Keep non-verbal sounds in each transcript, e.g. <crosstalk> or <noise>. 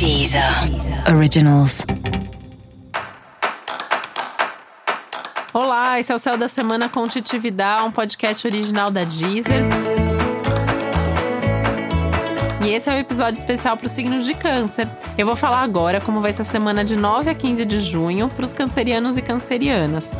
Deezer Originals. Olá, esse é o Céu da Semana com Titividade, um podcast original da Deezer. E esse é o um episódio especial para os signos de câncer. Eu vou falar agora como vai ser a semana de 9 a 15 de junho para os cancerianos e cancerianas.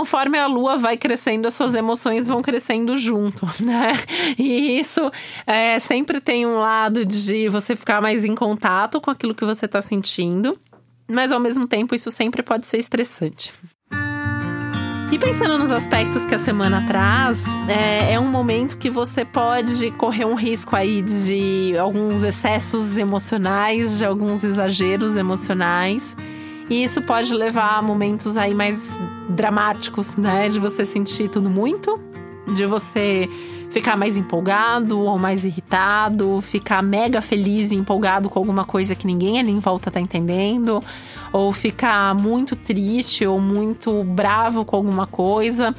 Conforme a lua vai crescendo, as suas emoções vão crescendo junto, <laughs> né? E isso é, sempre tem um lado de você ficar mais em contato com aquilo que você está sentindo, mas ao mesmo tempo isso sempre pode ser estressante. E pensando nos aspectos que a semana traz, é, é, um momento que você pode correr um risco aí de alguns excessos emocionais, de alguns exageros emocionais. E isso pode levar a momentos aí mais dramáticos, né? De você sentir tudo muito, de você ficar mais empolgado ou mais irritado, ficar mega feliz e empolgado com alguma coisa que ninguém ali em volta tá entendendo, ou ficar muito triste ou muito bravo com alguma coisa.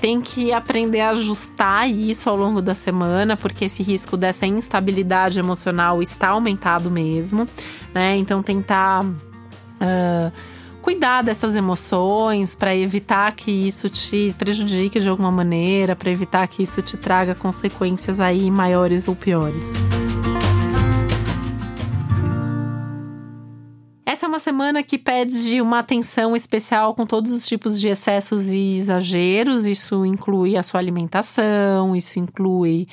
Tem que aprender a ajustar isso ao longo da semana, porque esse risco dessa instabilidade emocional está aumentado mesmo, né? Então tentar uh, cuidar dessas emoções para evitar que isso te prejudique de alguma maneira, para evitar que isso te traga consequências aí maiores ou piores. Essa é uma semana que pede uma atenção especial com todos os tipos de excessos e exageros. Isso inclui a sua alimentação, isso inclui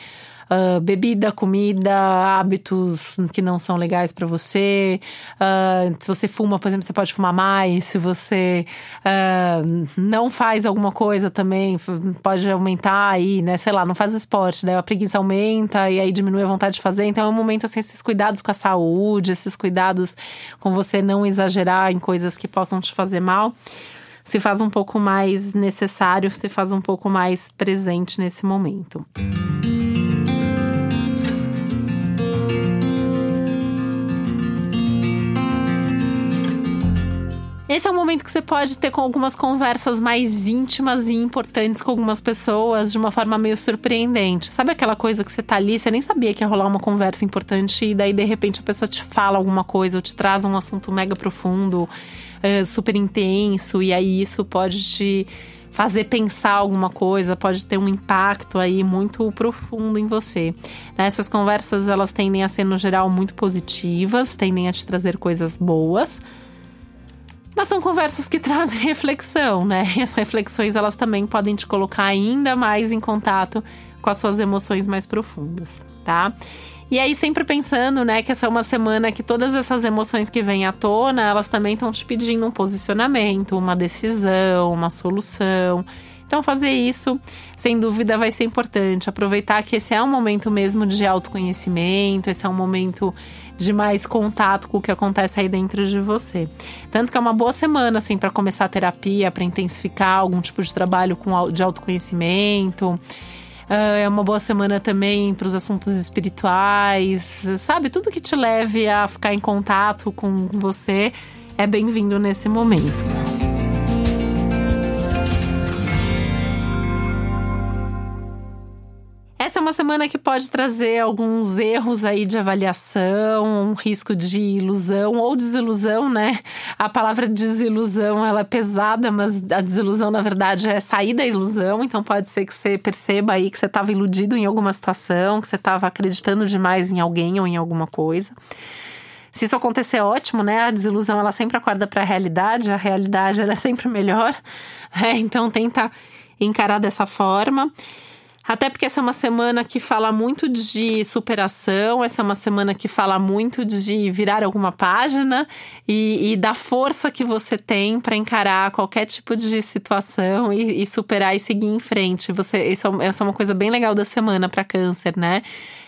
uh, bebida, comida, hábitos que não são legais para você. Uh, se você fuma, por exemplo, você pode fumar mais. Se você uh, não faz alguma coisa também, pode aumentar aí, né? Sei lá, não faz esporte, daí a preguiça aumenta e aí diminui a vontade de fazer. Então é um momento assim, esses cuidados com a saúde, esses cuidados com você não exagerar em coisas que possam te fazer mal se faz um pouco mais necessário, se faz um pouco mais presente nesse momento. Esse é um momento que você pode ter com algumas conversas mais íntimas e importantes com algumas pessoas de uma forma meio surpreendente. Sabe aquela coisa que você tá ali, você nem sabia que ia rolar uma conversa importante e daí de repente a pessoa te fala alguma coisa ou te traz um assunto mega profundo, é, super intenso, e aí isso pode te fazer pensar alguma coisa, pode ter um impacto aí muito profundo em você. Essas conversas elas tendem a ser no geral muito positivas, tendem a te trazer coisas boas mas são conversas que <laughs> trazem reflexão, né? E as reflexões elas também podem te colocar ainda mais em contato com as suas emoções mais profundas, tá? E aí sempre pensando, né, que essa é uma semana que todas essas emoções que vêm à tona, elas também estão te pedindo um posicionamento, uma decisão, uma solução. Então fazer isso, sem dúvida, vai ser importante. Aproveitar que esse é um momento mesmo de autoconhecimento, esse é um momento de mais contato com o que acontece aí dentro de você. Tanto que é uma boa semana, assim, para começar a terapia, para intensificar algum tipo de trabalho com, de autoconhecimento. Uh, é uma boa semana também para os assuntos espirituais, sabe? Tudo que te leve a ficar em contato com você é bem-vindo nesse momento. Essa é uma semana que pode trazer alguns erros aí de avaliação, um risco de ilusão ou desilusão, né? A palavra desilusão ela é pesada, mas a desilusão na verdade é sair da ilusão, então pode ser que você perceba aí que você estava iludido em alguma situação, que você estava acreditando demais em alguém ou em alguma coisa. Se isso acontecer, ótimo, né? A desilusão ela sempre acorda para a realidade, a realidade ela é sempre melhor, né? Então tenta encarar dessa forma. Até porque essa é uma semana que fala muito de superação, essa é uma semana que fala muito de virar alguma página e, e da força que você tem para encarar qualquer tipo de situação e, e, superar e seguir em frente. Você, isso, é essa é uma coisa bem legal da semana para Câncer, né?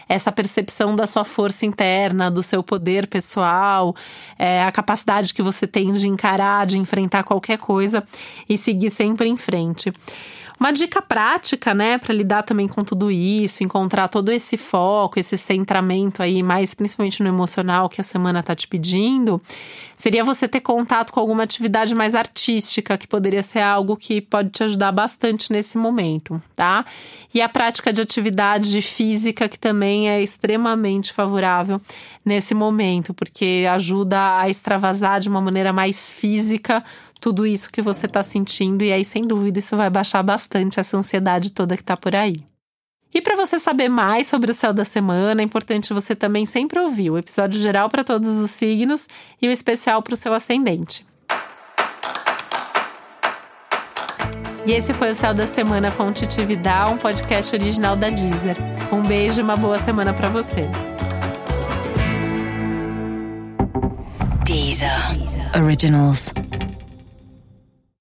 essa percepção da sua força interna, do seu poder pessoal, é, a capacidade que você tem de encarar, de enfrentar qualquer coisa e seguir sempre em frente. Uma dica prática, né, para lidar também com tudo isso, encontrar todo esse foco, esse centramento aí, mais principalmente no emocional que a semana tá te pedindo, seria você ter contato com alguma atividade mais artística, que poderia ser algo que pode te ajudar bastante nesse momento, tá? E a prática de atividade física, que também é extremamente favorável nesse momento, porque ajuda a extravasar de uma maneira mais física tudo isso que você está sentindo, e aí, sem dúvida, isso vai baixar bastante essa ansiedade toda que está por aí. E para você saber mais sobre o céu da semana, é importante você também sempre ouvir o episódio geral para todos os signos e o especial para o seu ascendente. E esse foi o Céu da Semana com Titi Vidal, um podcast original da Deezer. Um beijo e uma boa semana para você. Deezer. Originals.